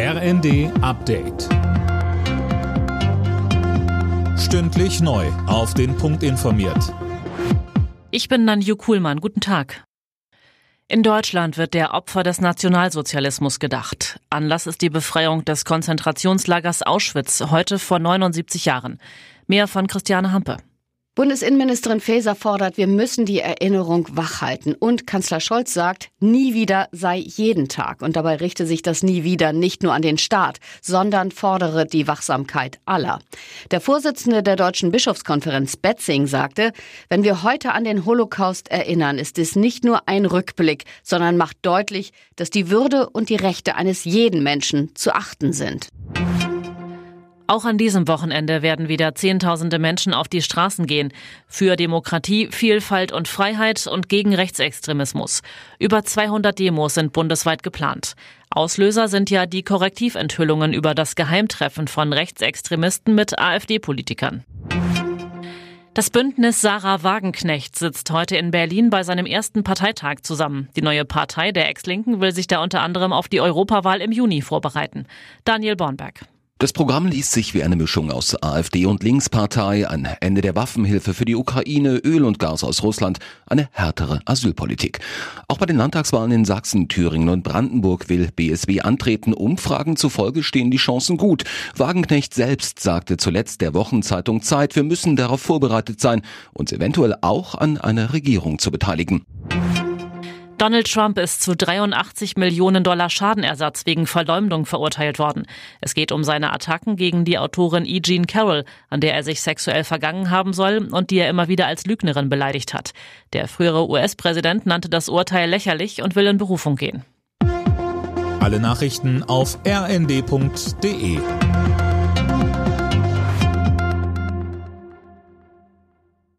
RND Update. Stündlich neu. Auf den Punkt informiert. Ich bin Nanju Kuhlmann. Guten Tag. In Deutschland wird der Opfer des Nationalsozialismus gedacht. Anlass ist die Befreiung des Konzentrationslagers Auschwitz heute vor 79 Jahren. Mehr von Christiane Hampe. Bundesinnenministerin Faeser fordert, wir müssen die Erinnerung wachhalten. Und Kanzler Scholz sagt, nie wieder sei jeden Tag. Und dabei richte sich das nie wieder nicht nur an den Staat, sondern fordere die Wachsamkeit aller. Der Vorsitzende der Deutschen Bischofskonferenz Betzing sagte, wenn wir heute an den Holocaust erinnern, ist es nicht nur ein Rückblick, sondern macht deutlich, dass die Würde und die Rechte eines jeden Menschen zu achten sind. Auch an diesem Wochenende werden wieder Zehntausende Menschen auf die Straßen gehen. Für Demokratie, Vielfalt und Freiheit und gegen Rechtsextremismus. Über 200 Demos sind bundesweit geplant. Auslöser sind ja die Korrektiventhüllungen über das Geheimtreffen von Rechtsextremisten mit AfD-Politikern. Das Bündnis Sarah Wagenknecht sitzt heute in Berlin bei seinem ersten Parteitag zusammen. Die neue Partei der Ex-Linken will sich da unter anderem auf die Europawahl im Juni vorbereiten. Daniel Bornberg. Das Programm liest sich wie eine Mischung aus AfD und Linkspartei, ein Ende der Waffenhilfe für die Ukraine, Öl und Gas aus Russland, eine härtere Asylpolitik. Auch bei den Landtagswahlen in Sachsen, Thüringen und Brandenburg will BSW antreten. Umfragen zufolge stehen die Chancen gut. Wagenknecht selbst sagte zuletzt der Wochenzeitung Zeit, wir müssen darauf vorbereitet sein, uns eventuell auch an einer Regierung zu beteiligen. Donald Trump ist zu 83 Millionen Dollar Schadenersatz wegen Verleumdung verurteilt worden. Es geht um seine Attacken gegen die Autorin E. Jean Carroll, an der er sich sexuell vergangen haben soll und die er immer wieder als Lügnerin beleidigt hat. Der frühere US-Präsident nannte das Urteil lächerlich und will in Berufung gehen. Alle Nachrichten auf rnd.de